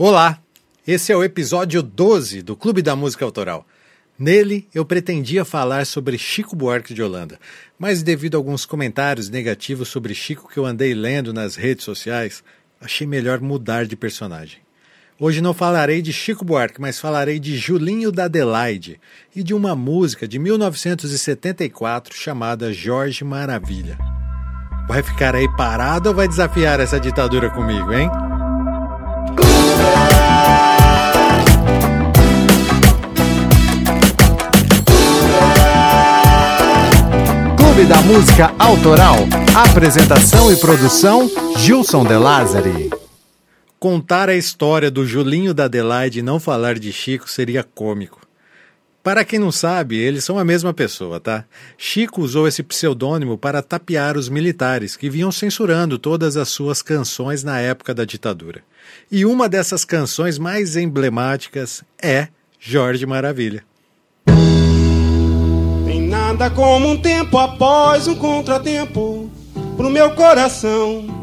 Olá, esse é o episódio 12 do Clube da Música Autoral. Nele, eu pretendia falar sobre Chico Buarque de Holanda, mas devido a alguns comentários negativos sobre Chico que eu andei lendo nas redes sociais, achei melhor mudar de personagem. Hoje não falarei de Chico Buarque, mas falarei de Julinho da Adelaide e de uma música de 1974 chamada Jorge Maravilha. Vai ficar aí parado ou vai desafiar essa ditadura comigo, hein? Clube da Música Autoral. Apresentação e produção: Gilson De Lázari. Contar a história do Julinho da Adelaide e não falar de Chico seria cômico. Para quem não sabe, eles são a mesma pessoa, tá? Chico usou esse pseudônimo para tapear os militares que vinham censurando todas as suas canções na época da ditadura. E uma dessas canções mais emblemáticas é Jorge Maravilha. Tem nada como um tempo após um contratempo pro meu coração.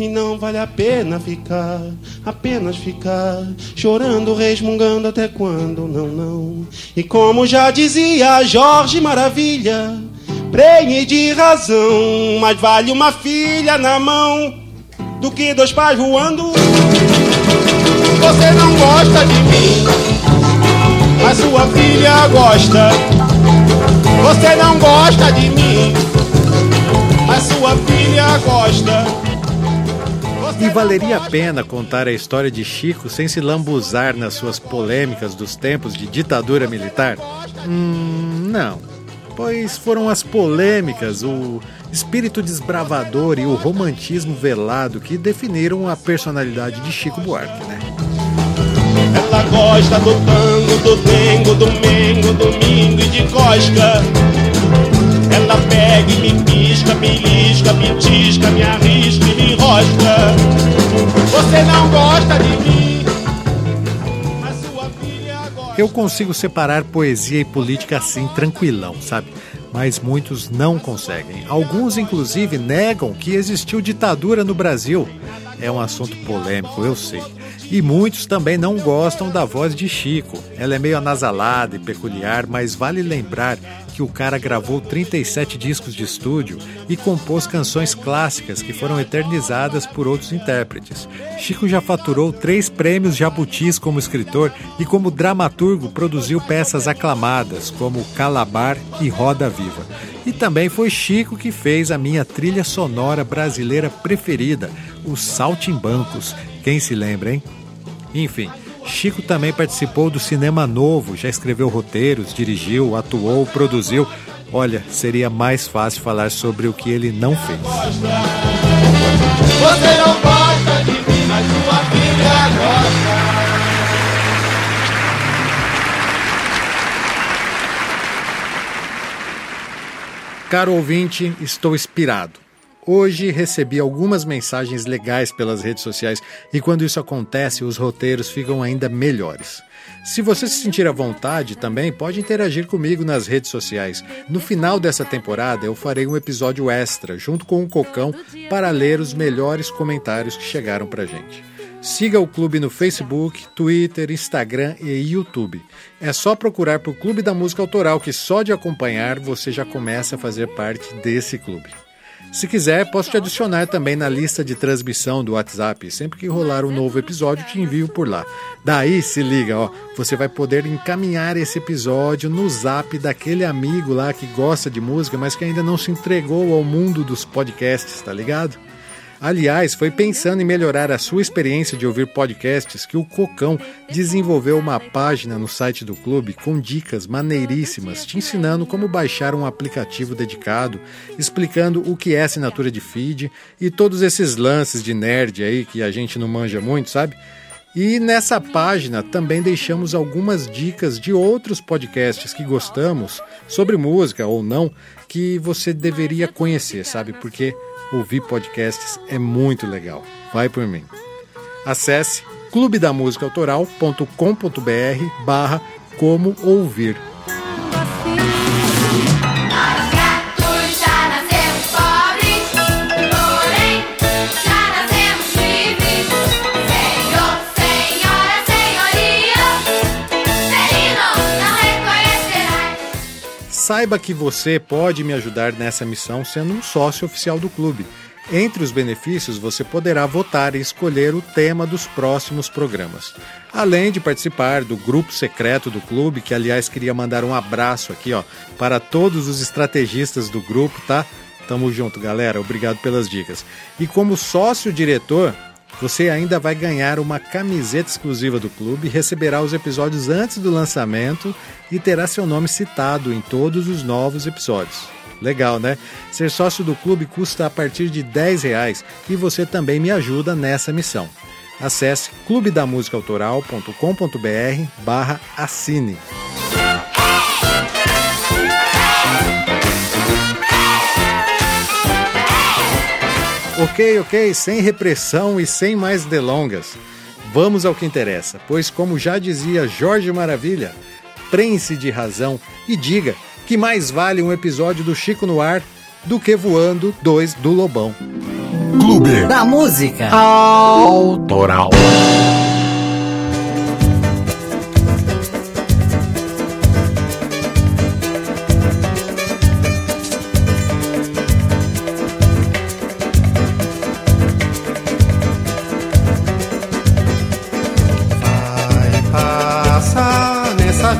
E não vale a pena ficar, apenas ficar, chorando, resmungando até quando, não, não. E como já dizia Jorge Maravilha, prenhe de razão, mas vale uma filha na mão do que dois pais voando. Você não gosta de mim, mas sua filha gosta. Você não gosta de mim, mas sua filha gosta. E valeria a pena contar a história de Chico sem se lambuzar nas suas polêmicas dos tempos de ditadura militar? Hum, não. Pois foram as polêmicas, o espírito desbravador e o romantismo velado que definiram a personalidade de Chico Buarque, né? Ela gosta do tango, do dengo, do mengo, domingo e de cosca. Ela pega e me pisca, me lisca, me tisca, me arrisca e me enrosca. Você não gosta de mim, sua filha. Eu consigo separar poesia e política assim, tranquilão, sabe? Mas muitos não conseguem. Alguns, inclusive, negam que existiu ditadura no Brasil. É um assunto polêmico, eu sei. E muitos também não gostam da voz de Chico. Ela é meio anasalada e peculiar, mas vale lembrar que o cara gravou 37 discos de estúdio e compôs canções clássicas que foram eternizadas por outros intérpretes. Chico já faturou três prêmios Jabutis como escritor e, como dramaturgo, produziu peças aclamadas como Calabar e Roda Viva. E também foi Chico que fez a minha trilha sonora brasileira preferida, os Saltimbancos. Quem se lembra, hein? Enfim, Chico também participou do Cinema Novo, já escreveu roteiros, dirigiu, atuou, produziu. Olha, seria mais fácil falar sobre o que ele não fez. Você não gosta de mim, mas sua filha gosta. Caro ouvinte, estou inspirado. Hoje recebi algumas mensagens legais pelas redes sociais e quando isso acontece, os roteiros ficam ainda melhores. Se você se sentir à vontade também, pode interagir comigo nas redes sociais. No final dessa temporada, eu farei um episódio extra, junto com o Cocão, para ler os melhores comentários que chegaram pra gente. Siga o clube no Facebook, Twitter, Instagram e YouTube. É só procurar por Clube da Música Autoral que só de acompanhar você já começa a fazer parte desse clube. Se quiser, posso te adicionar também na lista de transmissão do WhatsApp. Sempre que rolar um novo episódio, te envio por lá. Daí, se liga, ó, você vai poder encaminhar esse episódio no zap daquele amigo lá que gosta de música, mas que ainda não se entregou ao mundo dos podcasts, tá ligado? Aliás, foi pensando em melhorar a sua experiência de ouvir podcasts que o Cocão desenvolveu uma página no site do clube com dicas maneiríssimas, te ensinando como baixar um aplicativo dedicado, explicando o que é assinatura de feed e todos esses lances de nerd aí que a gente não manja muito, sabe? E nessa página também deixamos algumas dicas de outros podcasts que gostamos, sobre música ou não, que você deveria conhecer, sabe? Porque ouvir podcasts é muito legal. Vai por mim. Acesse clubedamusicaautoral.com.br barra como ouvir. Saiba que você pode me ajudar nessa missão sendo um sócio oficial do clube. Entre os benefícios, você poderá votar e escolher o tema dos próximos programas. Além de participar do grupo secreto do clube, que aliás queria mandar um abraço aqui, ó, para todos os estrategistas do grupo, tá? Tamo junto, galera. Obrigado pelas dicas. E como sócio diretor, você ainda vai ganhar uma camiseta exclusiva do clube, receberá os episódios antes do lançamento e terá seu nome citado em todos os novos episódios. Legal, né? Ser sócio do clube custa a partir de 10 reais e você também me ajuda nessa missão. Acesse clubedamusicaautoral.com.br barra assine. Ok, ok, sem repressão e sem mais delongas. Vamos ao que interessa, pois, como já dizia Jorge Maravilha, prense de razão e diga que mais vale um episódio do Chico no Ar do que voando dois do Lobão. Clube da Música Autoral.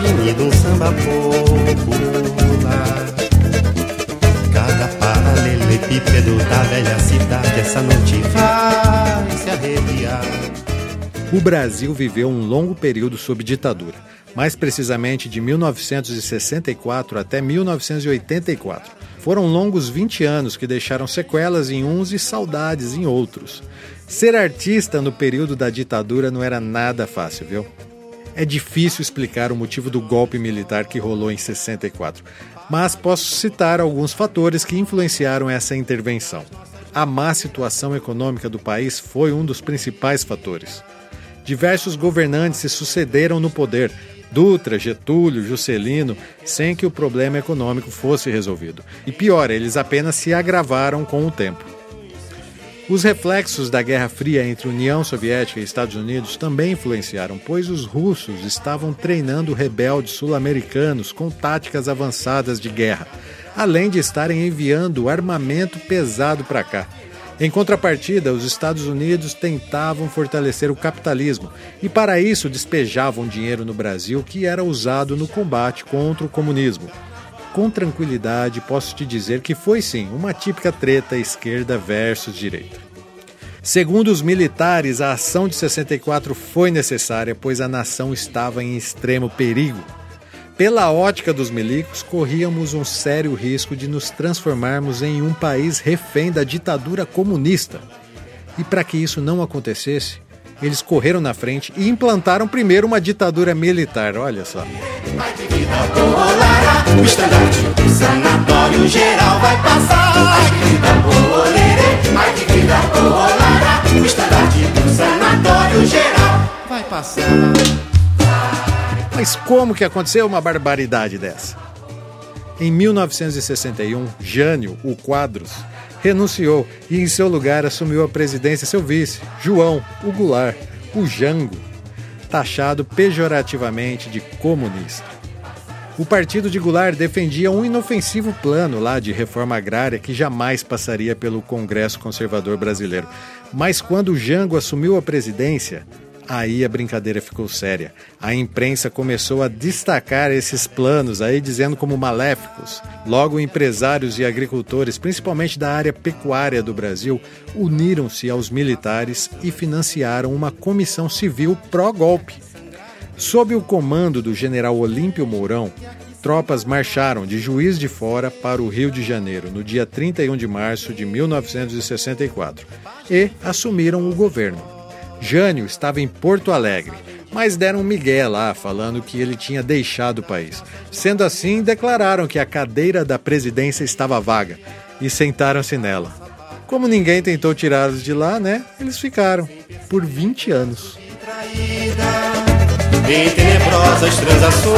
Avenida um samba popular. Cada paralelepípedo da velha cidade essa noite vai se arrepiar. O Brasil viveu um longo período sob ditadura, mais precisamente de 1964 até 1984. Foram longos 20 anos que deixaram sequelas em uns e saudades em outros. Ser artista no período da ditadura não era nada fácil, viu? É difícil explicar o motivo do golpe militar que rolou em 64, mas posso citar alguns fatores que influenciaram essa intervenção. A má situação econômica do país foi um dos principais fatores. Diversos governantes se sucederam no poder, Dutra, Getúlio, Juscelino, sem que o problema econômico fosse resolvido. E pior, eles apenas se agravaram com o tempo. Os reflexos da Guerra Fria entre União Soviética e Estados Unidos também influenciaram, pois os russos estavam treinando rebeldes sul-americanos com táticas avançadas de guerra, além de estarem enviando armamento pesado para cá. Em contrapartida, os Estados Unidos tentavam fortalecer o capitalismo e, para isso, despejavam dinheiro no Brasil que era usado no combate contra o comunismo. Com tranquilidade, posso te dizer que foi sim uma típica treta esquerda versus direita. Segundo os militares, a ação de 64 foi necessária, pois a nação estava em extremo perigo. Pela ótica dos milicos, corríamos um sério risco de nos transformarmos em um país refém da ditadura comunista. E para que isso não acontecesse, eles correram na frente e implantaram primeiro uma ditadura militar. Olha só. O estandarte do sanatório geral vai passar. Ai que vida bolerê, ai que vida bolara. O estandarte do sanatório geral vai passar. Mas como que aconteceu uma barbaridade dessa? Em 1961, Jânio, o Quadros, renunciou e em seu lugar assumiu a presidência seu vice, João, o Goulart, o Jango, taxado pejorativamente de comunista. O partido de Goulart defendia um inofensivo plano lá de reforma agrária que jamais passaria pelo Congresso Conservador Brasileiro. Mas quando Jango assumiu a presidência, aí a brincadeira ficou séria. A imprensa começou a destacar esses planos aí, dizendo como maléficos. Logo, empresários e agricultores, principalmente da área pecuária do Brasil, uniram-se aos militares e financiaram uma comissão civil pró-golpe. Sob o comando do general Olímpio Mourão, tropas marcharam de Juiz de Fora para o Rio de Janeiro no dia 31 de março de 1964 e assumiram o governo. Jânio estava em Porto Alegre, mas deram um migué lá, falando que ele tinha deixado o país. Sendo assim, declararam que a cadeira da presidência estava vaga e sentaram-se nela. Como ninguém tentou tirá-los de lá, né? Eles ficaram por 20 anos. Traída em tenebrosas transações,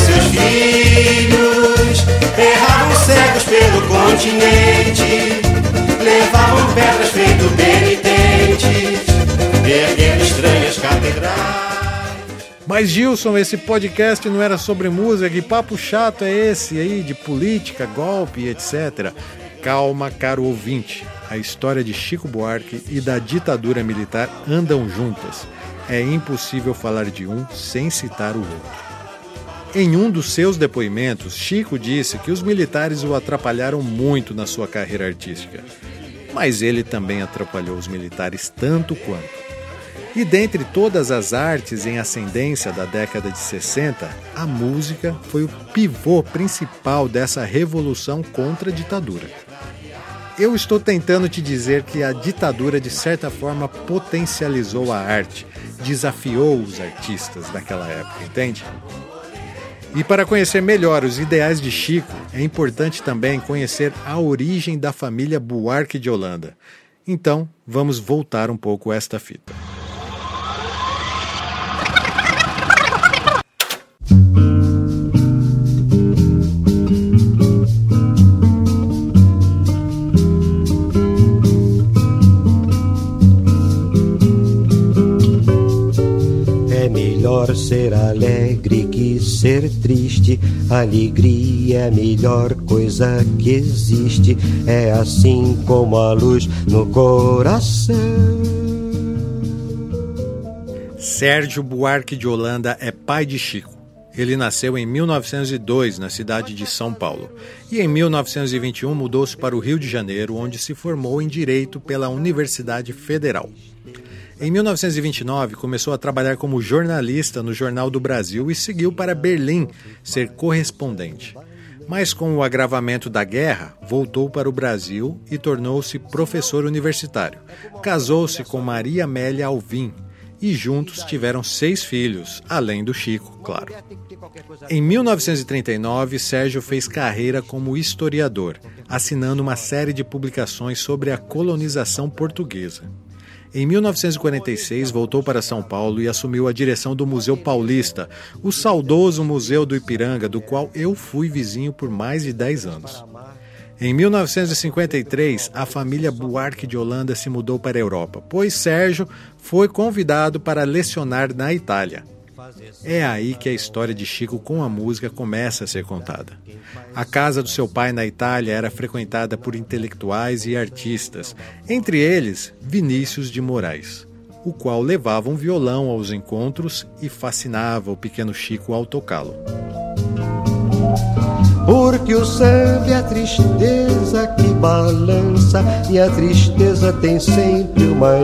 seus filhos erravam cegos pelo continente, levavam pedras feito penitentes, erguendo estranhas catedrais. Mas Gilson, esse podcast não era sobre música, que papo chato é esse aí de política, golpe, etc. Calma, caro ouvinte. A história de Chico Buarque e da ditadura militar andam juntas. É impossível falar de um sem citar o outro. Em um dos seus depoimentos, Chico disse que os militares o atrapalharam muito na sua carreira artística. Mas ele também atrapalhou os militares tanto quanto. E dentre todas as artes em ascendência da década de 60, a música foi o pivô principal dessa revolução contra a ditadura. Eu estou tentando te dizer que a ditadura, de certa forma, potencializou a arte, desafiou os artistas daquela época, entende? E para conhecer melhor os ideais de Chico, é importante também conhecer a origem da família Buarque de Holanda. Então, vamos voltar um pouco esta fita. Ser alegre que ser triste. Alegria é a melhor coisa que existe. É assim como a luz no coração. Sérgio Buarque de Holanda é pai de Chico. Ele nasceu em 1902 na cidade de São Paulo e em 1921 mudou-se para o Rio de Janeiro, onde se formou em Direito pela Universidade Federal. Em 1929, começou a trabalhar como jornalista no Jornal do Brasil e seguiu para Berlim ser correspondente. Mas com o agravamento da guerra, voltou para o Brasil e tornou-se professor universitário. Casou-se com Maria Amélia Alvim e juntos tiveram seis filhos, além do Chico, claro. Em 1939, Sérgio fez carreira como historiador, assinando uma série de publicações sobre a colonização portuguesa. Em 1946, voltou para São Paulo e assumiu a direção do Museu Paulista, o saudoso Museu do Ipiranga, do qual eu fui vizinho por mais de 10 anos. Em 1953, a família Buarque de Holanda se mudou para a Europa, pois Sérgio foi convidado para lecionar na Itália. É aí que a história de Chico com a música começa a ser contada. A casa do seu pai na Itália era frequentada por intelectuais e artistas, entre eles Vinícius de Moraes, o qual levava um violão aos encontros e fascinava o pequeno Chico ao tocá-lo. Porque o samba é a tristeza que balança E a tristeza tem sempre uma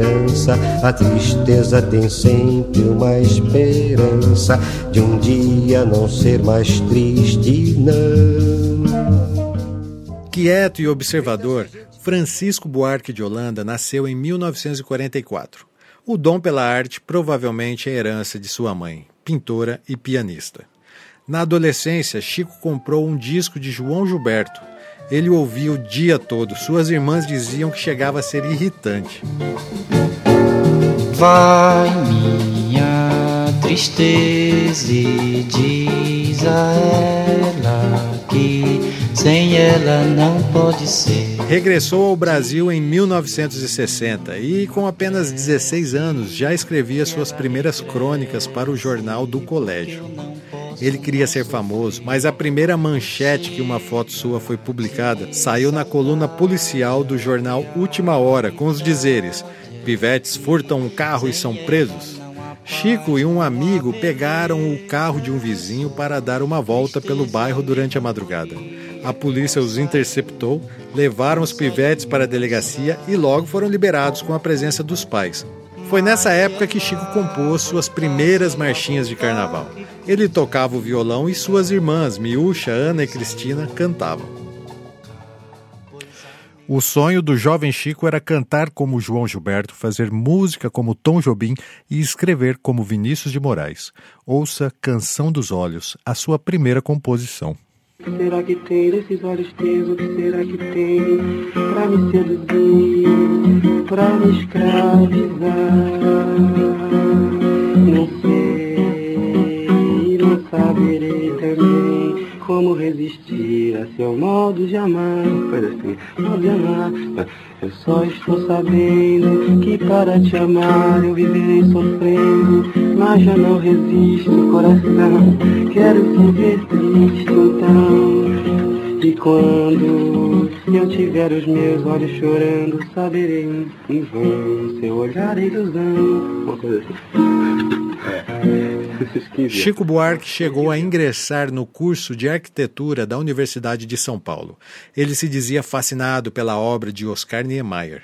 esperança A tristeza tem sempre uma esperança De um dia não ser mais triste, não Quieto e observador, Francisco Buarque de Holanda nasceu em 1944. O dom pela arte provavelmente é herança de sua mãe, pintora e pianista. Na adolescência, Chico comprou um disco de João Gilberto. Ele ouvia o dia todo. Suas irmãs diziam que chegava a ser irritante. Vai minha tristeza e diz a ela que sem ela não pode ser. Regressou ao Brasil em 1960 e, com apenas 16 anos, já escrevia suas primeiras crônicas para o jornal do colégio. Ele queria ser famoso, mas a primeira manchete que uma foto sua foi publicada saiu na coluna policial do jornal Última Hora, com os dizeres: Pivetes furtam um carro e são presos. Chico e um amigo pegaram o carro de um vizinho para dar uma volta pelo bairro durante a madrugada. A polícia os interceptou, levaram os pivetes para a delegacia e logo foram liberados com a presença dos pais. Foi nessa época que Chico compôs suas primeiras marchinhas de carnaval. Ele tocava o violão e suas irmãs, Miúcha, Ana e Cristina, cantavam. O sonho do jovem Chico era cantar como João Gilberto, fazer música como Tom Jobim e escrever como Vinícius de Moraes. Ouça Canção dos Olhos, a sua primeira composição. Será que tem nesses olhos teus? O que será que tem pra me seduzir, pra me escravizar? Não sei, não saberei também como resistir a seu modo de amar. Coisa assim, modo de amar. Eu só estou sabendo que para te amar eu viverei sofrendo, mas já não resisto, coração. Quero te ver triste então. E quando eu tiver os meus olhos chorando, saberei em vão seu olhar é ilusão. Uma coisa assim. Chico Buarque chegou a ingressar no curso de arquitetura da Universidade de São Paulo. Ele se dizia fascinado pela obra de Oscar Niemeyer.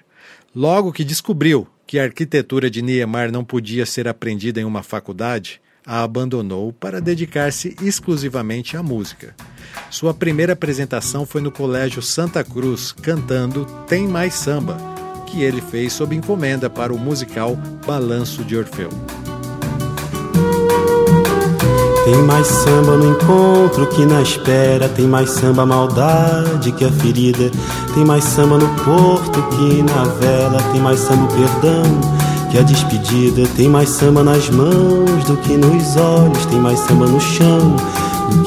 Logo que descobriu que a arquitetura de Niemeyer não podia ser aprendida em uma faculdade, a abandonou para dedicar-se exclusivamente à música. Sua primeira apresentação foi no Colégio Santa Cruz, cantando Tem Mais Samba, que ele fez sob encomenda para o musical Balanço de Orfeu. Tem mais samba no encontro que na espera. Tem mais samba a maldade que a ferida. Tem mais samba no porto que na vela. Tem mais samba o perdão que a despedida. Tem mais samba nas mãos do que nos olhos. Tem mais samba no chão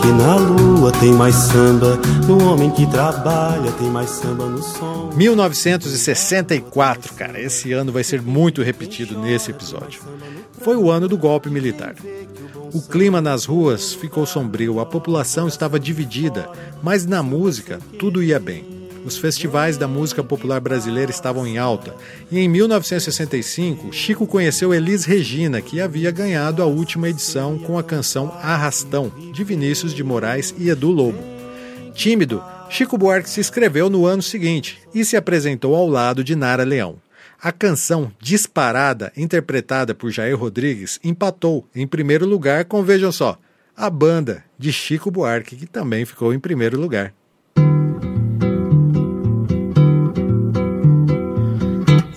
que na lua. Tem mais samba no homem que trabalha. Tem mais samba no som. 1964, cara, esse ano vai ser muito repetido nesse episódio. Foi o ano do golpe militar. O clima nas ruas ficou sombrio, a população estava dividida, mas na música tudo ia bem. Os festivais da música popular brasileira estavam em alta, e em 1965, Chico conheceu Elis Regina, que havia ganhado a última edição com a canção Arrastão, de Vinícius de Moraes e Edu Lobo. Tímido, Chico Buarque se inscreveu no ano seguinte e se apresentou ao lado de Nara Leão. A canção Disparada, interpretada por Jair Rodrigues, empatou em primeiro lugar com, vejam só, a banda de Chico Buarque, que também ficou em primeiro lugar.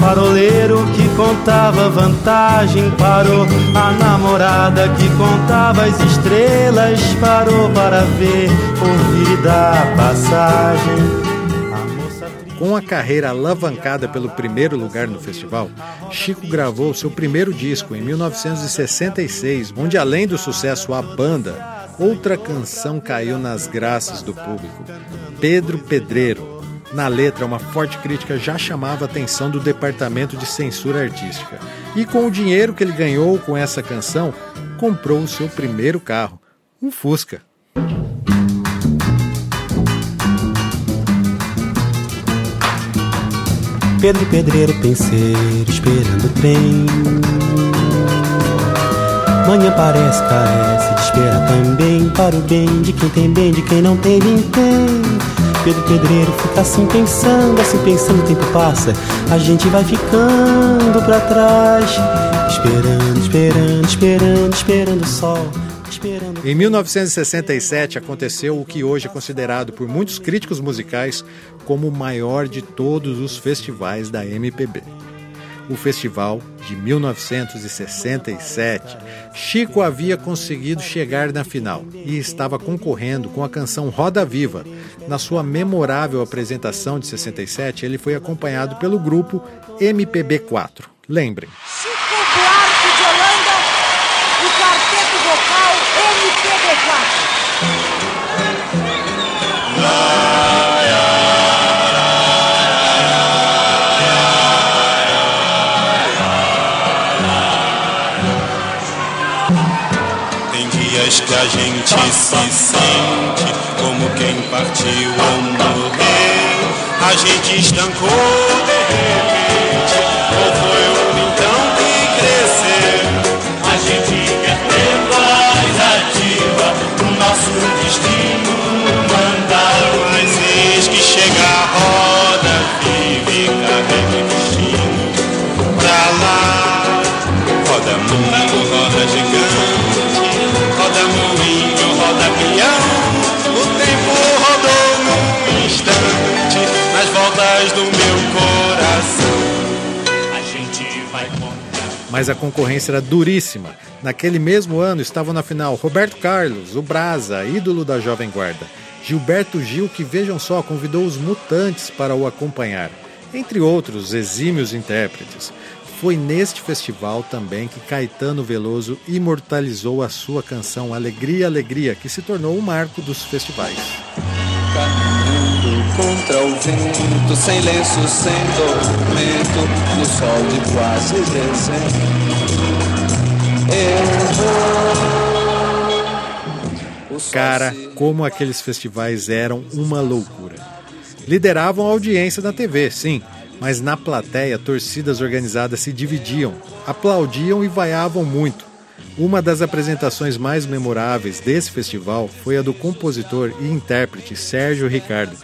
faroleiro que contava vantagem parou. A namorada que contava as estrelas parou para ver, ouvir da passagem. Com a carreira alavancada pelo primeiro lugar no festival, Chico gravou seu primeiro disco em 1966, onde além do sucesso A Banda, outra canção caiu nas graças do público, Pedro Pedreiro. Na letra, uma forte crítica já chamava a atenção do Departamento de Censura Artística. E com o dinheiro que ele ganhou com essa canção, comprou o seu primeiro carro, um Fusca. Pedro Pedreiro penseiro esperando o trem. Manhã parece, carece de esperar também para o bem de quem tem bem, de quem não tem vintém. Pedro Pedreiro fica assim pensando, assim pensando, o tempo passa, a gente vai ficando pra trás, esperando, esperando, esperando, esperando o sol. Em 1967 aconteceu o que hoje é considerado por muitos críticos musicais como o maior de todos os festivais da MPB. O festival de 1967, Chico havia conseguido chegar na final e estava concorrendo com a canção Roda Viva. Na sua memorável apresentação de 67, ele foi acompanhado pelo grupo MPB4. Lembrem. Chico Que a gente se sente como quem partiu ou morreu. A gente estancou de repente, ou foi o então que cresceu. A gente quer ter voz ativa, o nosso destino mas a concorrência era duríssima. Naquele mesmo ano estavam na final Roberto Carlos, o Brasa, ídolo da Jovem Guarda. Gilberto Gil, que vejam só, convidou os Mutantes para o acompanhar, entre outros exímios intérpretes. Foi neste festival também que Caetano Veloso imortalizou a sua canção Alegria, Alegria, que se tornou o marco dos festivais. Contra o vento, sem lenço, sem tormento, no sol de quase dezembro. Eu vou. Cara, como aqueles festivais eram uma loucura. Lideravam a audiência na TV, sim, mas na plateia torcidas organizadas se dividiam, aplaudiam e vaiavam muito. Uma das apresentações mais memoráveis desse festival foi a do compositor e intérprete Sérgio Ricardo,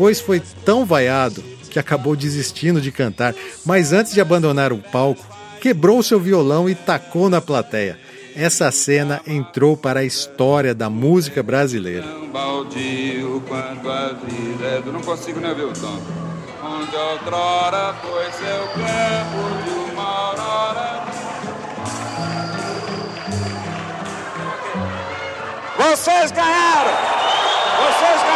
pois foi tão vaiado que acabou desistindo de cantar, mas antes de abandonar o palco, quebrou seu violão e tacou na plateia. Essa cena entrou para a história da música brasileira. É do- Não consigo ver o tom. Vocês ganharam! Vocês ganharam!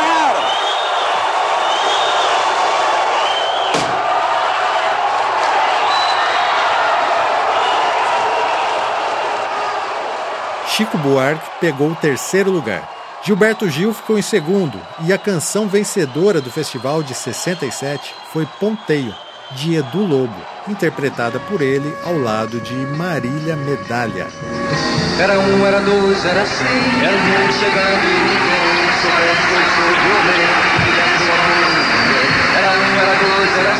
Chico Buarque pegou o terceiro lugar. Gilberto Gil ficou em segundo e a canção vencedora do festival de 67 foi Ponteio, de Edu Lobo, interpretada por ele ao lado de Marília Medalha. Era um, era dois, era cem, era mundo chegando e ninguém violento. Era um, era dois, era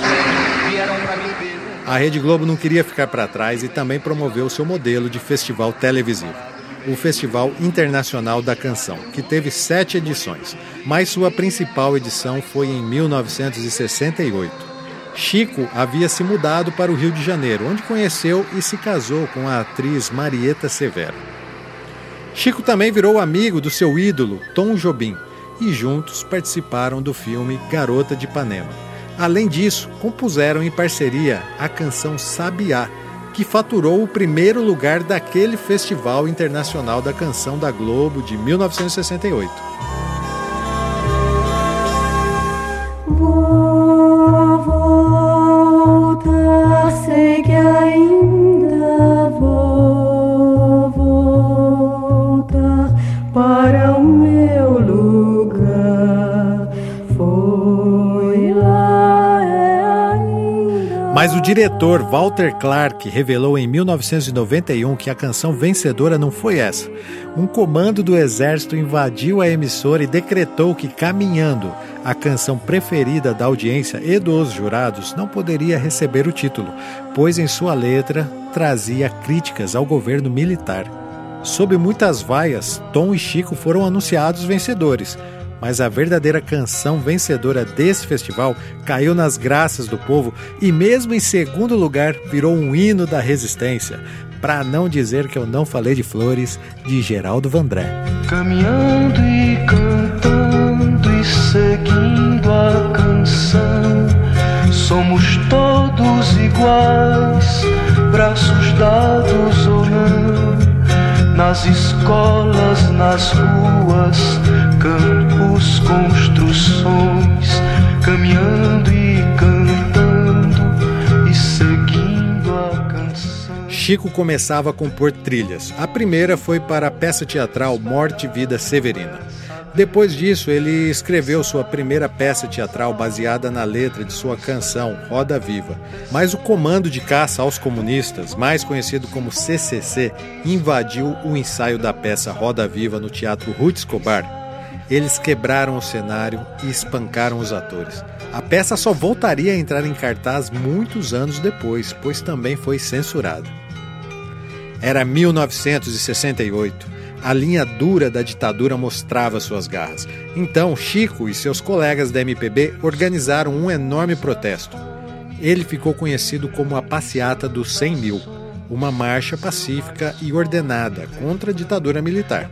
vieram pra ver. A Rede Globo não queria ficar para trás e também promoveu seu modelo de festival televisivo. O Festival Internacional da Canção, que teve sete edições, mas sua principal edição foi em 1968. Chico havia se mudado para o Rio de Janeiro, onde conheceu e se casou com a atriz Marieta Severo. Chico também virou amigo do seu ídolo, Tom Jobim, e juntos participaram do filme Garota de Ipanema. Além disso, compuseram em parceria a canção Sabiá, que faturou o primeiro lugar daquele Festival Internacional da Canção da Globo de 1968. Vou Mas o diretor Walter Clark revelou em 1991 que a canção vencedora não foi essa. Um comando do exército invadiu a emissora e decretou que Caminhando, a canção preferida da audiência e dos jurados, não poderia receber o título, pois em sua letra trazia críticas ao governo militar. Sob muitas vaias, Tom e Chico foram anunciados vencedores, mas a verdadeira canção vencedora desse festival caiu nas graças do povo e, mesmo em segundo lugar, virou um hino da resistência. Para não dizer que eu não falei de flores, de Geraldo Vandré. Caminhando e cantando e seguindo a canção, somos todos iguais, braços dados ou não, nas escolas, nas ruas, campos, construções, caminhando e cantando e seguindo a canção. Chico começava a compor trilhas. A primeira foi para a peça teatral Morte e Vida Severina. Depois disso, ele escreveu sua primeira peça teatral baseada na letra de sua canção Roda Viva. Mas o Comando de Caça aos Comunistas, mais conhecido como CCC, invadiu o ensaio da peça Roda Viva no Teatro Ruth Escobar. Eles quebraram o cenário e espancaram os atores. A peça só voltaria a entrar em cartaz muitos anos depois, pois também foi censurada. Era 1968. A linha dura da ditadura mostrava suas garras. Então, Chico e seus colegas da MPB organizaram um enorme protesto. Ele ficou conhecido como a Passeata dos 100 Mil, uma marcha pacífica e ordenada contra a ditadura militar.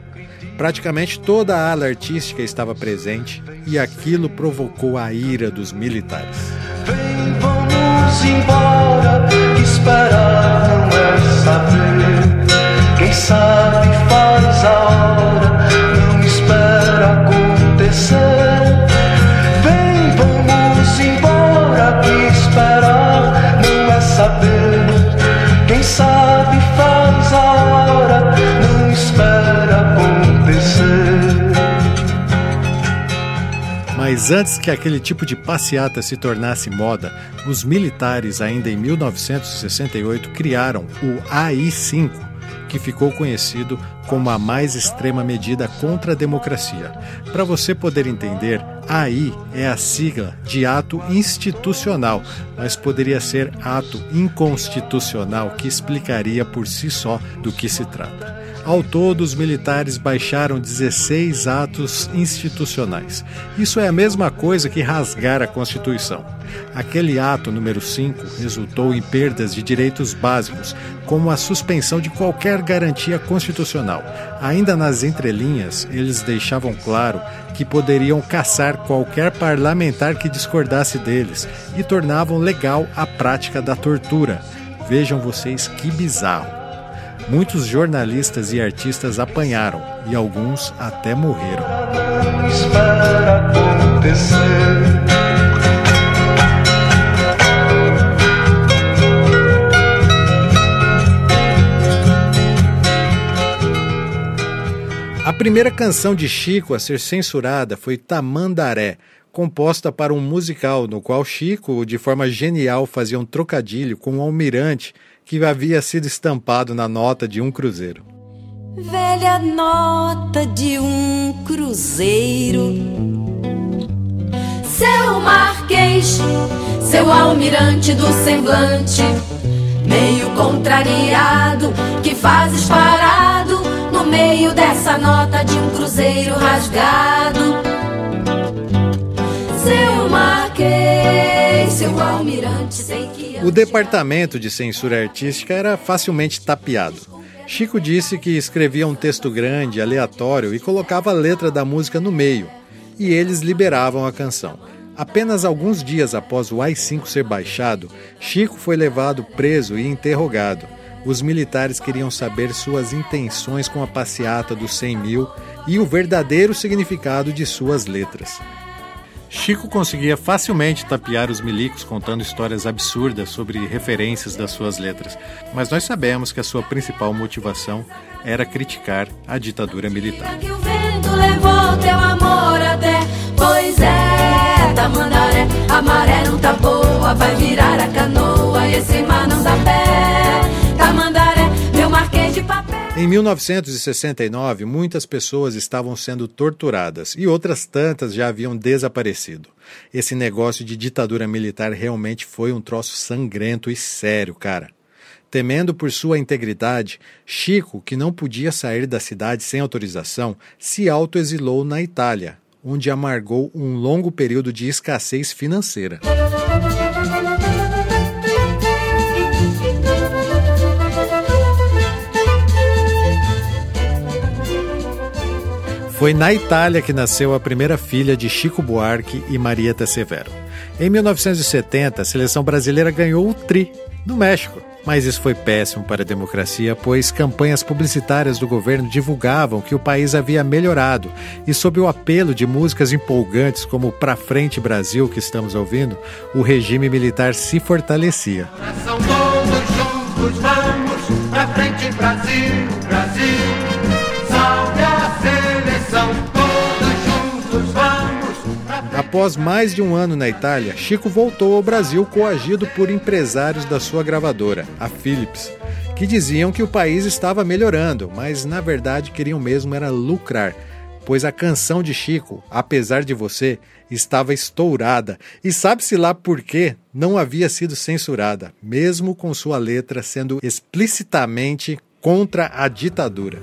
Praticamente toda a ala artística estava presente e aquilo provocou a ira dos militares. Vem, vamos embora, esperar não é saber. Quem sabe faz a hora, não espera acontecer. Mas antes que aquele tipo de passeata se tornasse moda, os militares, ainda em 1968, criaram o AI-5, que ficou conhecido como a mais extrema medida contra a democracia. Para você poder entender, AI é a sigla de ato institucional, mas poderia ser ato inconstitucional, que explicaria por si só do que se trata. Ao todo, os militares baixaram 16 atos institucionais. Isso é a mesma coisa que rasgar a Constituição. Aquele ato número 5 resultou em perdas de direitos básicos, como a suspensão de qualquer garantia constitucional. Ainda nas entrelinhas, eles deixavam claro que poderiam caçar qualquer parlamentar que discordasse deles e tornavam legal a prática da tortura. Vejam vocês que bizarro. Muitos jornalistas e artistas apanharam e alguns até morreram. A primeira canção de Chico a ser censurada foi Tamandaré, composta para um musical no qual Chico, de forma genial, fazia um trocadilho com um almirante que havia sido estampado na nota de um cruzeiro. Velha nota de um cruzeiro. Seu Marquês, seu almirante do semblante, meio contrariado, que fazes parado no meio dessa nota de um cruzeiro rasgado. Seu Marquês, seu almirante, que. O departamento de censura artística era facilmente tapeado. Chico disse que escrevia um texto grande, aleatório e colocava a letra da música no meio, e eles liberavam a canção. Apenas alguns dias após o AI-5 ser baixado, Chico foi levado preso e interrogado. Os militares queriam saber suas intenções com a passeata dos 100 mil e o verdadeiro significado de suas letras. Chico conseguia facilmente tapear os milicos contando histórias absurdas sobre referências das suas letras, mas nós sabemos que a sua principal motivação era criticar a ditadura militar. Que o vento levou teu amor até, pois é, Tamandaré, a maré não tá boa, vai virar a canoa, esse mar não dá pé. Em 1969, muitas pessoas estavam sendo torturadas e outras tantas já haviam desaparecido. Esse negócio de ditadura militar realmente foi um troço sangrento e sério, cara. Temendo por sua integridade, Chico, que não podia sair da cidade sem autorização, se autoexilou na Itália, onde amargou um longo período de escassez financeira. Foi na Itália que nasceu a primeira filha de Chico Buarque e Marieta Severo. Em 1970, a seleção brasileira ganhou o Tri, no México. Mas isso foi péssimo para a democracia, pois campanhas publicitárias do governo divulgavam que o país havia melhorado e, sob o apelo de músicas empolgantes como Pra Frente Brasil, que estamos ouvindo, o regime militar se fortalecia. Todos juntos, vamos pra frente, Brasil, Brasil. Após mais de um ano na Itália, Chico voltou ao Brasil coagido por empresários da sua gravadora, a Philips, que diziam que o país estava melhorando, mas na verdade queriam mesmo era lucrar, pois a canção de Chico, Apesar de Você, estava estourada e sabe-se lá por que não havia sido censurada, mesmo com sua letra sendo explicitamente contra a ditadura.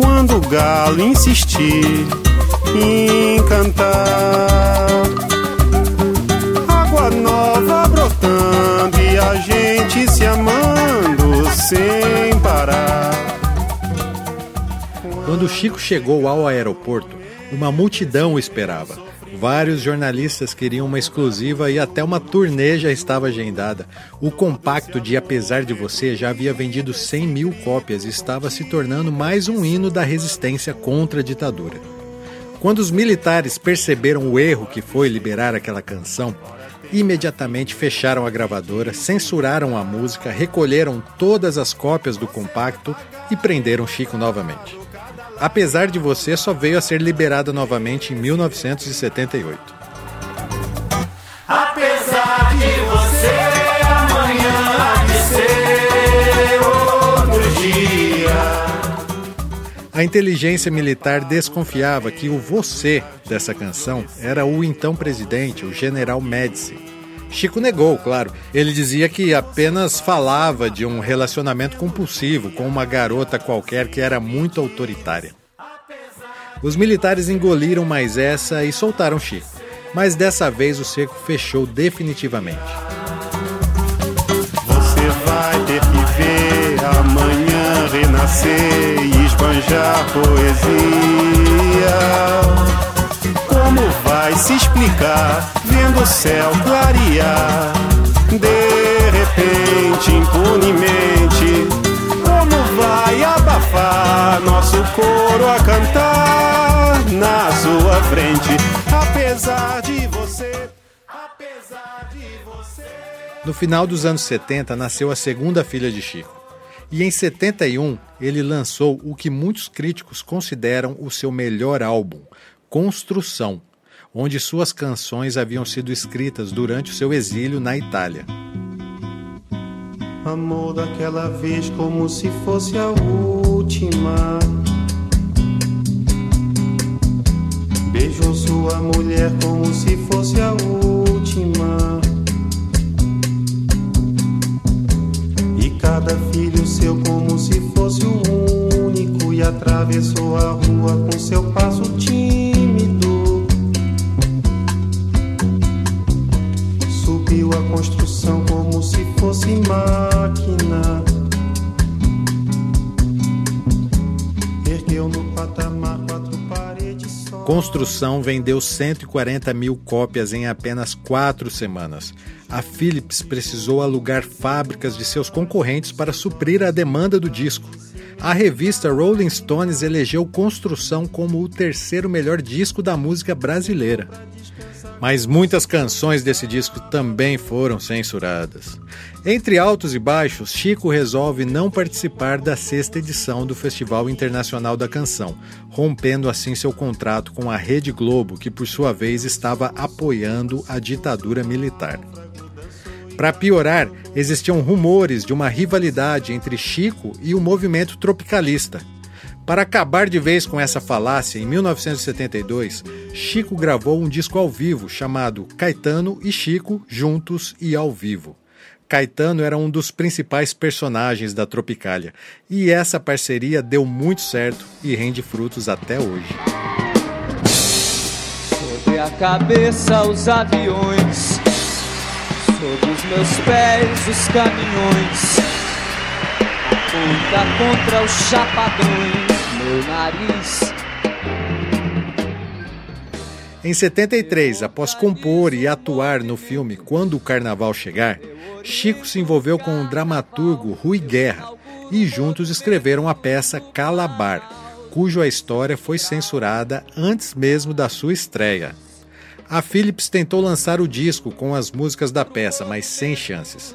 quando o galo insistir em cantar? Água nova brotando e a gente se amando sem parar. Quando Chico chegou ao aeroporto, uma multidão o esperava. Vários jornalistas queriam uma exclusiva e até uma turnê já estava agendada. O compacto de Apesar de Você já havia vendido 100 mil cópias e estava se tornando mais um hino da resistência contra a ditadura. Quando os militares perceberam o erro que foi liberar aquela canção, imediatamente fecharam a gravadora, censuraram a música, recolheram todas as cópias do compacto e prenderam Chico novamente. Apesar de você, só veio a ser liberada novamente em 1978. Apesar de você, amanhã de ser outro dia. A inteligência militar desconfiava que o você dessa canção era o então presidente, o general Médici. Chico negou, claro. Ele dizia que apenas falava de um relacionamento compulsivo com uma garota qualquer que era muito autoritária. Os militares engoliram mais essa e soltaram Chico. Mas dessa vez o cerco fechou definitivamente. Você vai ter que ver amanhã renascer e esbanjar poesia. Como vai se explicar vendo o céu clarear? De repente, impunemente, como vai abafar nosso coro a cantar na sua frente? Apesar de você, apesar de você. No final dos anos 70 nasceu a segunda filha de Chico. E em 71 ele lançou o que muitos críticos consideram o seu melhor álbum, Construção, onde suas canções haviam sido escritas durante o seu exílio na Itália. Amor daquela vez como se fosse a última. Beijou sua mulher como se fosse a última. E cada filho seu como se fosse o único. E atravessou a rua com seu passo tímido. Subiu a construção como se fosse máquina. Ergueu no patamar quatro paredes só. Construção vendeu 140 mil cópias em apenas quatro semanas. A Philips precisou alugar fábricas de seus concorrentes para suprir a demanda do disco. A revista Rolling Stones elegeu Construção como o terceiro melhor disco da música brasileira. Mas muitas canções desse disco também foram censuradas. Entre altos e baixos, Chico resolve não participar da sexta edição do Festival Internacional da Canção, rompendo assim seu contrato com a Rede Globo, que por sua vez estava apoiando a ditadura militar. Para piorar, existiam rumores de uma rivalidade entre Chico e o movimento tropicalista. Para acabar de vez com essa falácia, em 1972, Chico gravou um disco ao vivo chamado Caetano e Chico Juntos e ao Vivo. Caetano era um dos principais personagens da Tropicália, e essa parceria deu muito certo e rende frutos até hoje. Sobre a cabeça os aviões, sobre os meus pés os caminhões, aponta contra os chapadões meu nariz. Em 73, após compor e atuar no filme Quando o Carnaval Chegar, Chico se envolveu com o dramaturgo Rui Guerra e juntos escreveram a peça Calabar, cuja história foi censurada antes mesmo da sua estreia. A Philips tentou lançar o disco com as músicas da peça, mas sem chances.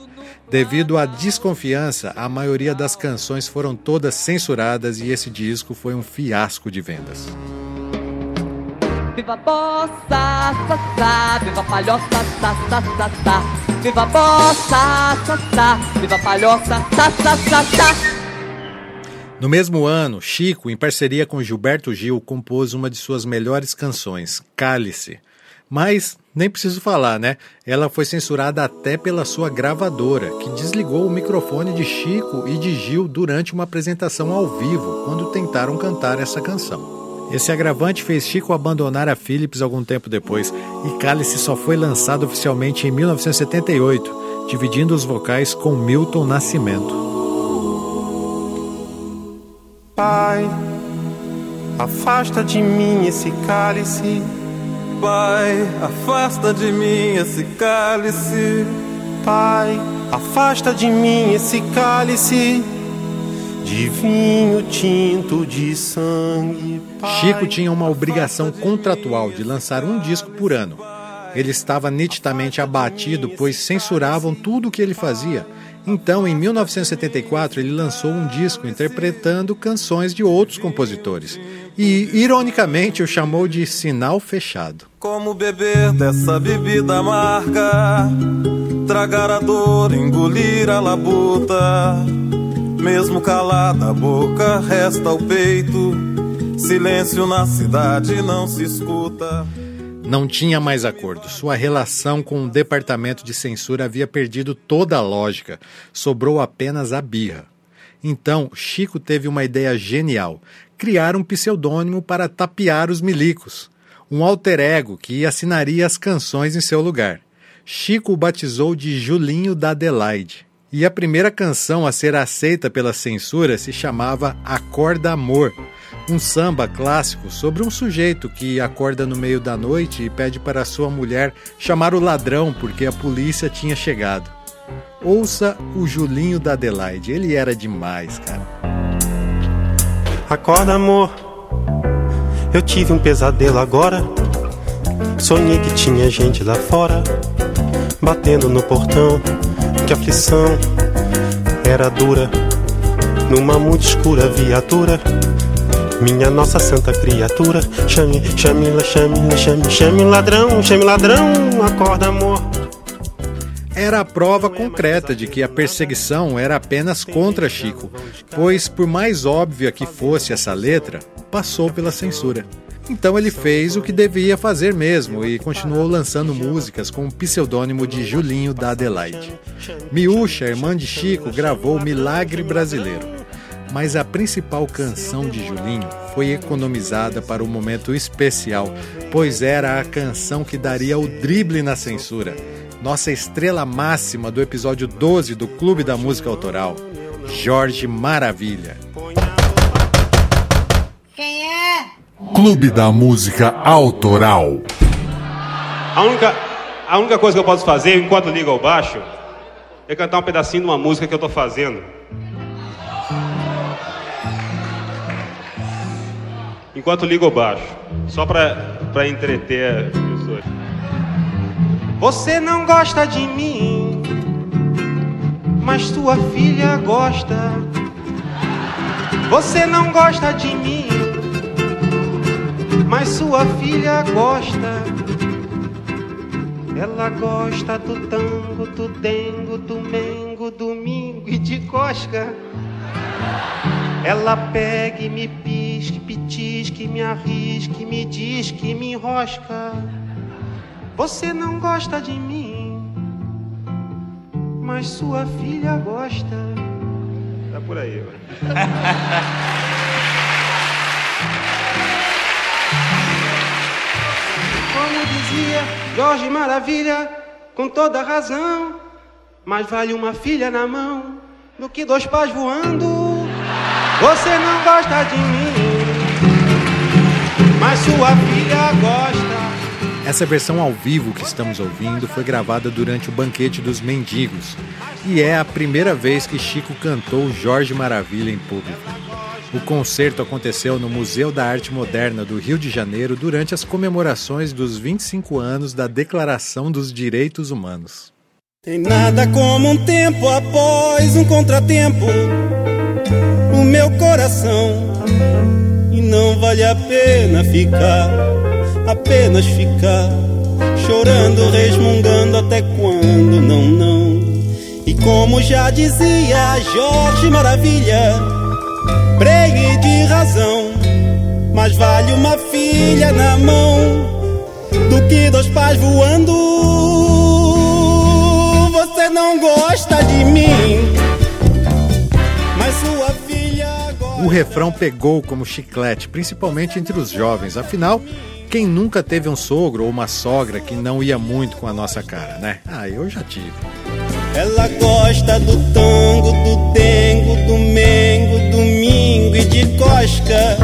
Devido à desconfiança, a maioria das canções foram todas censuradas e esse disco foi um fiasco de vendas. Viva bossa, sa, sa, viva palhoça, sa, sa, sa, sa. Viva bossa, sa, sa, viva palhoça, sa, sa, sa, sa. No mesmo ano, Chico, em parceria com Gilberto Gil, compôs uma de suas melhores canções, Cálice. Mas nem preciso falar, né? Ela foi censurada até pela sua gravadora, que desligou o microfone de Chico e de Gil durante uma apresentação ao vivo, quando tentaram cantar essa canção. Esse agravante fez Chico abandonar a Philips algum tempo depois, e Cálice só foi lançado oficialmente em 1978, dividindo os vocais com Milton Nascimento. Pai, afasta de mim esse cálice Pai, afasta de mim esse cálice. Pai, afasta de mim esse cálice de vinho tinto de sangue. Pai, Chico tinha uma obrigação contratual de lançar um disco por ano. Ele estava nitidamente abatido, pois censuravam tudo o que ele fazia. Então, em 1974, ele lançou um disco interpretando canções de outros compositores. E, ironicamente, o chamou de Sinal Fechado. Como beber dessa bebida amarga, tragar a dor, engolir a labuta. Mesmo calada a boca, resta o peito. Silêncio na cidade não se escuta. Não tinha mais acordo. Sua relação com o departamento de censura havia perdido toda a lógica. Sobrou apenas a birra. Então, Chico teve uma ideia genial: criar um pseudônimo para tapear os milicos. Um alter ego que assinaria as canções em seu lugar. Chico o batizou de Julinho da Adelaide. E a primeira canção a ser aceita pela censura se chamava Acorda Amor um samba clássico sobre um sujeito que acorda no meio da noite e pede para sua mulher chamar o ladrão porque a polícia tinha chegado. Ouça o Julinho da Adelaide, ele era demais, cara. Acorda, amor. Eu tive um pesadelo agora. Sonhei que tinha gente lá fora, batendo no portão. Que aflição era dura. Numa muito escura viatura minha nossa santa criatura, chame, chame, chame, chame, chame ladrão, chame ladrão, acorda amor. Era a prova concreta de que a perseguição era apenas contra Chico, pois, por mais óbvia que fosse essa letra, passou pela censura. Então ele fez o que devia fazer mesmo e continuou lançando músicas com o pseudônimo de Julinho da Adelaide. Miúcha, irmã de Chico, gravou Milagre Brasileiro mas a principal canção de Julinho foi economizada para o um momento especial, pois era a canção que daria o drible na censura. Nossa estrela máxima do episódio 12 do Clube da Música Autoral, Jorge Maravilha. Quem é? Clube da Música Autoral. A única, a única coisa que eu posso fazer enquanto ligo ao baixo é cantar um pedacinho de uma música que eu estou fazendo. Enquanto ligo baixo, só para entreter as pessoas. Você não gosta de mim, mas sua filha gosta. Você não gosta de mim, mas sua filha gosta. Ela gosta do tango, do dengo, do mengo, domingo e de cosca. Ela pega e me pisque, pitisque, me arrisque, me diz que me enrosca. Você não gosta de mim, mas sua filha gosta. Tá por aí, Como dizia Jorge Maravilha, com toda razão, mais vale uma filha na mão do que dois pais voando. Você não gosta de mim, sua filha gosta. Essa versão ao vivo que estamos ouvindo foi gravada durante o Banquete dos Mendigos e é a primeira vez que Chico cantou Jorge Maravilha em público. O concerto aconteceu no Museu da Arte Moderna do Rio de Janeiro durante as comemorações dos 25 anos da Declaração dos Direitos Humanos. Tem nada como um tempo após um contratempo o meu coração e não vale a pena ficar, apenas ficar chorando, resmungando até quando não não. E como já dizia Jorge Maravilha, pregue de razão, mas vale uma filha na mão do que dois pais voando você não gosta de mim. O refrão pegou como chiclete, principalmente entre os jovens. Afinal, quem nunca teve um sogro ou uma sogra que não ia muito com a nossa cara, né? Ah, eu já tive. Ela gosta do tango, do dengo, do mengo, domingo e de cosca.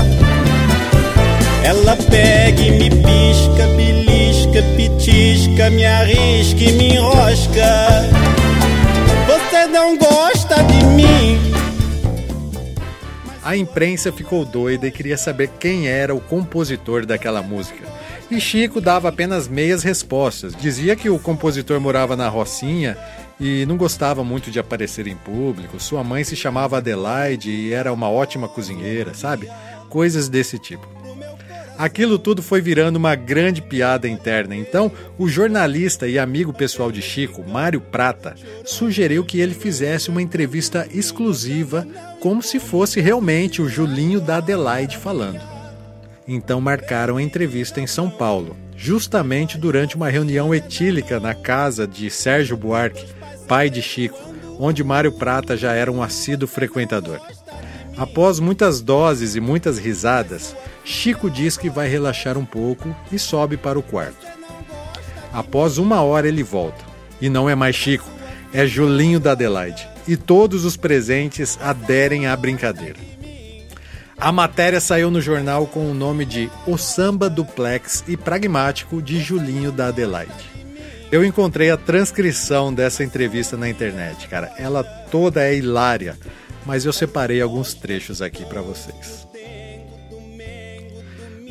Ela pega e me pisca, belisca, pitisca, me arrisca e me enrosca. A imprensa ficou doida e queria saber quem era o compositor daquela música. E Chico dava apenas meias respostas. Dizia que o compositor morava na Rocinha e não gostava muito de aparecer em público. Sua mãe se chamava Adelaide e era uma ótima cozinheira, sabe? Coisas desse tipo. Aquilo tudo foi virando uma grande piada interna. Então, o jornalista e amigo pessoal de Chico, Mário Prata, sugeriu que ele fizesse uma entrevista exclusiva, como se fosse realmente o Julinho da Adelaide falando. Então marcaram a entrevista em São Paulo, justamente durante uma reunião etílica na casa de Sérgio Buarque, pai de Chico, onde Mário Prata já era um assíduo frequentador. Após muitas doses e muitas risadas, Chico diz que vai relaxar um pouco e sobe para o quarto. Após uma hora ele volta. E não é mais Chico, é Julinho da Adelaide. E todos os presentes aderem à brincadeira. A matéria saiu no jornal com o nome de O Samba Duplex e Pragmático de Julinho da Adelaide. Eu encontrei a transcrição dessa entrevista na internet, cara. Ela toda é hilária, mas eu separei alguns trechos aqui para vocês.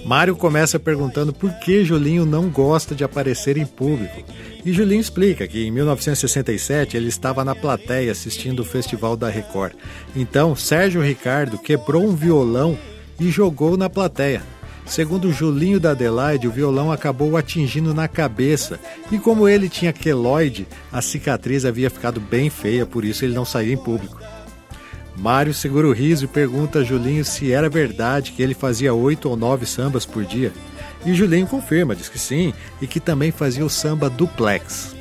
Mário começa perguntando por que Julinho não gosta de aparecer em público. E Julinho explica que em 1967 ele estava na plateia assistindo o Festival da Record. Então, Sérgio Ricardo quebrou um violão e jogou na plateia. Segundo Julinho da Adelaide, o violão acabou atingindo na cabeça e, como ele tinha queloide, a cicatriz havia ficado bem feia, por isso ele não saía em público. Mário segura o riso e pergunta a Julinho se era verdade que ele fazia oito ou nove sambas por dia. E Julinho confirma, diz que sim, e que também fazia o samba duplex.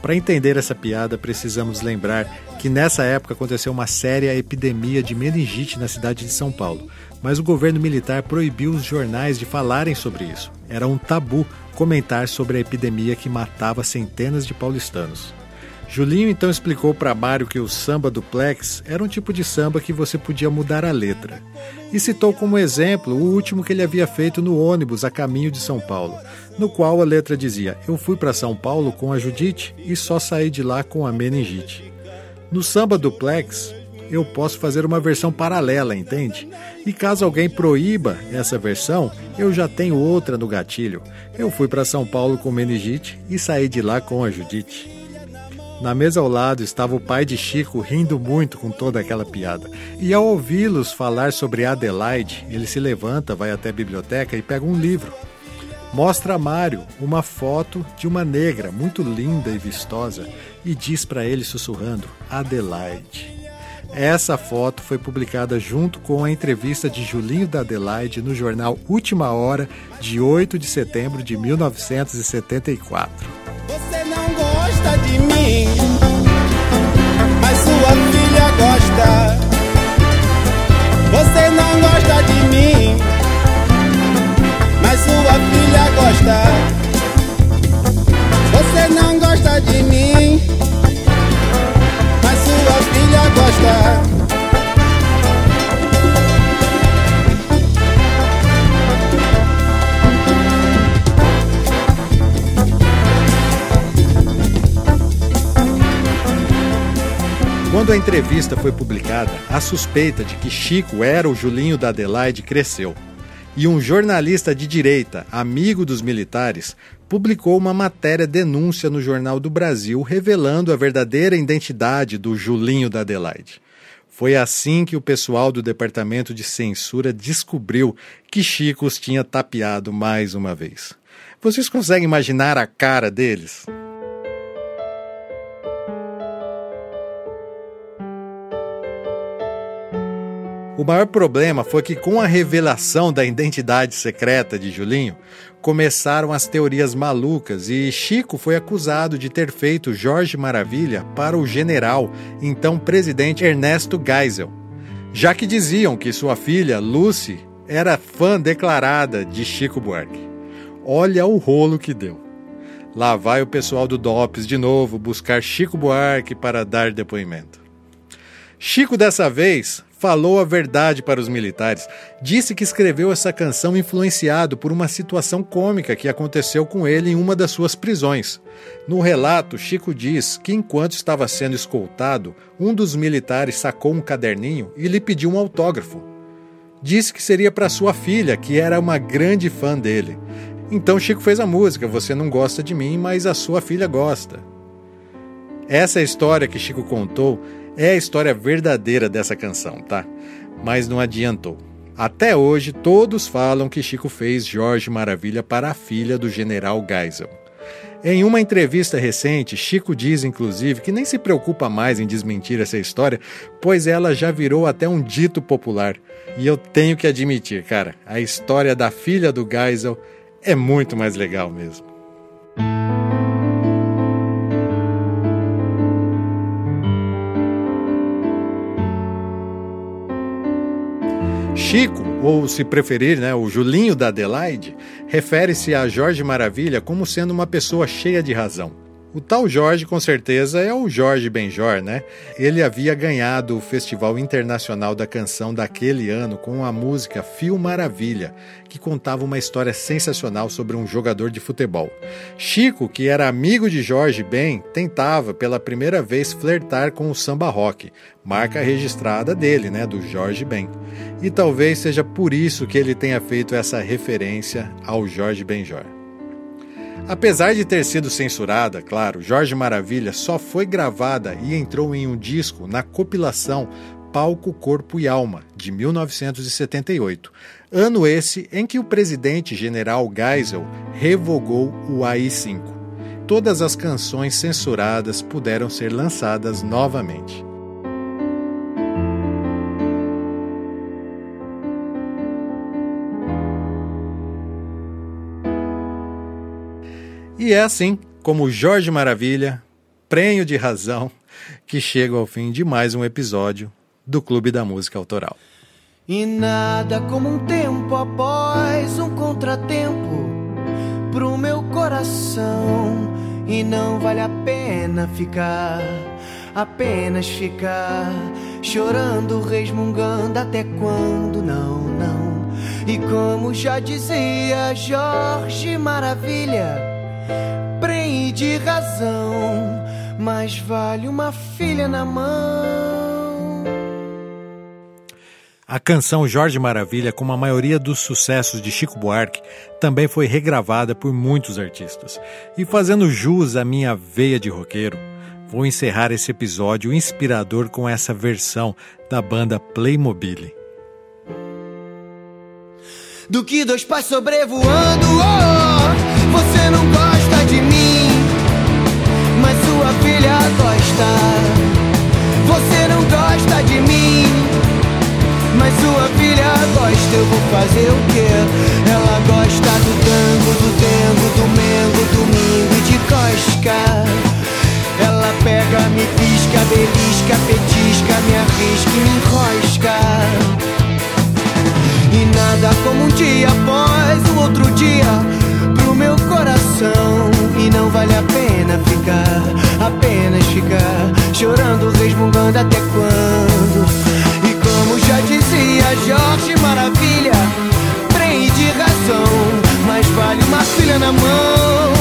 Para entender essa piada, precisamos lembrar que nessa época aconteceu uma séria epidemia de meningite na cidade de São Paulo, mas o governo militar proibiu os jornais de falarem sobre isso. Era um tabu comentar sobre a epidemia que matava centenas de paulistanos. Julinho então explicou para Mário que o samba duplex era um tipo de samba que você podia mudar a letra. E citou como exemplo o último que ele havia feito no ônibus a caminho de São Paulo, no qual a letra dizia: Eu fui para São Paulo com a Judite e só saí de lá com a meningite. No samba duplex, eu posso fazer uma versão paralela, entende? E caso alguém proíba essa versão, eu já tenho outra no gatilho. Eu fui para São Paulo com meningite e saí de lá com a Judite. Na mesa ao lado estava o pai de Chico rindo muito com toda aquela piada. E ao ouvi-los falar sobre Adelaide, ele se levanta, vai até a biblioteca e pega um livro. Mostra a Mário uma foto de uma negra muito linda e vistosa e diz para ele sussurrando: Adelaide. Essa foto foi publicada junto com a entrevista de Julinho da Adelaide no jornal Última Hora, de 8 de setembro de 1974 gosta de mim, gosta. Você não gosta de mim, mas sua filha gosta. Você não gosta de mim, mas sua filha gosta. Quando a entrevista foi publicada, a suspeita de que Chico era o Julinho da Adelaide cresceu. E um jornalista de direita, amigo dos militares, publicou uma matéria denúncia no Jornal do Brasil revelando a verdadeira identidade do Julinho da Adelaide. Foi assim que o pessoal do departamento de censura descobriu que Chico os tinha tapeado mais uma vez. Vocês conseguem imaginar a cara deles? O maior problema foi que, com a revelação da identidade secreta de Julinho, começaram as teorias malucas e Chico foi acusado de ter feito Jorge Maravilha para o general, então presidente Ernesto Geisel, já que diziam que sua filha, Lucy, era fã declarada de Chico Buarque. Olha o rolo que deu. Lá vai o pessoal do DOPS de novo buscar Chico Buarque para dar depoimento. Chico, dessa vez, falou a verdade para os militares. Disse que escreveu essa canção influenciado por uma situação cômica que aconteceu com ele em uma das suas prisões. No relato, Chico diz que enquanto estava sendo escoltado, um dos militares sacou um caderninho e lhe pediu um autógrafo. Disse que seria para sua filha, que era uma grande fã dele. Então Chico fez a música Você não gosta de mim, mas a sua filha gosta. Essa é história que Chico contou é a história verdadeira dessa canção, tá? Mas não adiantou. Até hoje, todos falam que Chico fez Jorge Maravilha para a filha do general Geisel. Em uma entrevista recente, Chico diz, inclusive, que nem se preocupa mais em desmentir essa história, pois ela já virou até um dito popular. E eu tenho que admitir, cara, a história da filha do Geisel é muito mais legal mesmo. Chico, ou se preferir, né, o Julinho da Adelaide, refere-se a Jorge Maravilha como sendo uma pessoa cheia de razão. O tal Jorge, com certeza, é o Jorge Benjor, né? Ele havia ganhado o Festival Internacional da Canção daquele ano com a música Fio Maravilha, que contava uma história sensacional sobre um jogador de futebol. Chico, que era amigo de Jorge Ben, tentava pela primeira vez flertar com o samba rock, marca registrada dele, né, do Jorge Ben. E talvez seja por isso que ele tenha feito essa referência ao Jorge Benjor. Apesar de ter sido censurada, claro, Jorge Maravilha só foi gravada e entrou em um disco na compilação Palco, Corpo e Alma, de 1978, ano esse em que o presidente general Geisel revogou o AI-5. Todas as canções censuradas puderam ser lançadas novamente. E é assim como Jorge Maravilha, prenho de razão, que chega ao fim de mais um episódio do Clube da Música Autoral. E nada como um tempo após um contratempo pro meu coração. E não vale a pena ficar, apenas ficar chorando, resmungando até quando não, não. E como já dizia Jorge Maravilha Prende de razão, mas vale uma filha na mão. A canção Jorge Maravilha, como a maioria dos sucessos de Chico Buarque, também foi regravada por muitos artistas. E fazendo jus à minha veia de roqueiro, vou encerrar esse episódio inspirador com essa versão da banda Playmobil. Do que dois pais sobrevoando, oh, você não de mim, mas sua filha gosta. Você não gosta de mim, mas sua filha gosta. Eu vou fazer o quê? Ela gosta do tango, do tempo, do mengo, domingo e de cosca. Ela pega, me pisca, belisca, petisca, me arrisca e me enrosca. E nada como um dia após o outro dia meu coração e não vale a pena ficar, apenas ficar chorando, resmungando até quando? E como já dizia Jorge Maravilha, trem de razão, mas vale uma filha na mão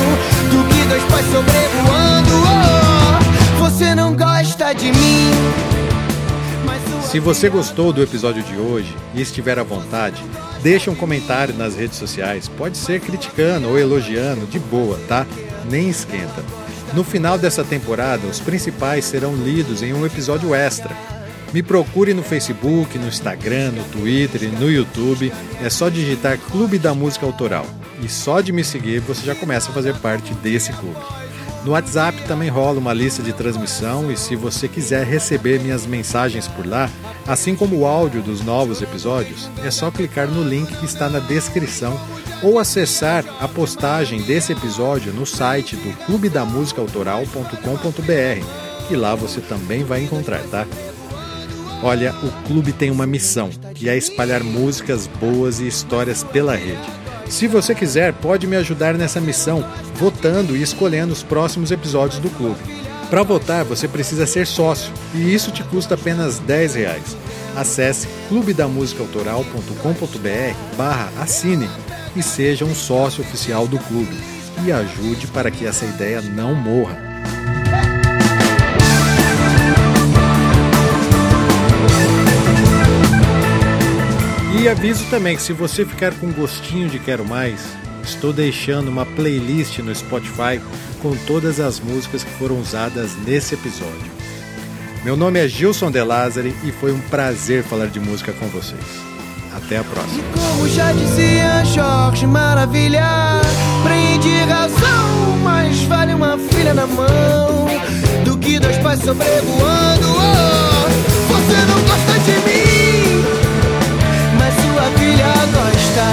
do que dois pais sobrevoando. Oh, você não gosta de mim. Se você gostou do episódio de hoje e estiver à vontade, Deixa um comentário nas redes sociais, pode ser criticando ou elogiando, de boa, tá? Nem esquenta. No final dessa temporada, os principais serão lidos em um episódio extra. Me procure no Facebook, no Instagram, no Twitter e no YouTube. É só digitar Clube da Música Autoral. E só de me seguir você já começa a fazer parte desse clube. No WhatsApp também rola uma lista de transmissão e se você quiser receber minhas mensagens por lá, assim como o áudio dos novos episódios, é só clicar no link que está na descrição ou acessar a postagem desse episódio no site do clubedamusicaautoral.com.br e lá você também vai encontrar, tá? Olha, o clube tem uma missão, que é espalhar músicas boas e histórias pela rede. Se você quiser, pode me ajudar nessa missão votando e escolhendo os próximos episódios do clube. Para votar, você precisa ser sócio e isso te custa apenas 10 reais. Acesse clubedamusicaautoral.com.br barra assine e seja um sócio oficial do clube e ajude para que essa ideia não morra. E aviso também que se você ficar com gostinho de quero mais, estou deixando uma playlist no Spotify com todas as músicas que foram usadas nesse episódio. Meu nome é Gilson De Lázari e foi um prazer falar de música com vocês. Até a próxima. Como já dizia Jorge Maravilha, prende razão, mas vale uma filha na mão do que dois pais sobrevoando filha gosta.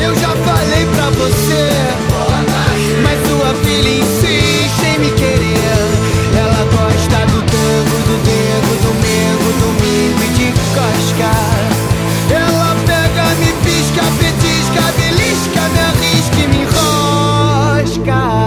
Eu já falei pra você, mas sua filha insiste em me querer. Ela gosta do tango, do dengo, domingo, domingo e de cosca. Ela pega, me pisca, petisca, belisca, me arrisca e me enrosca.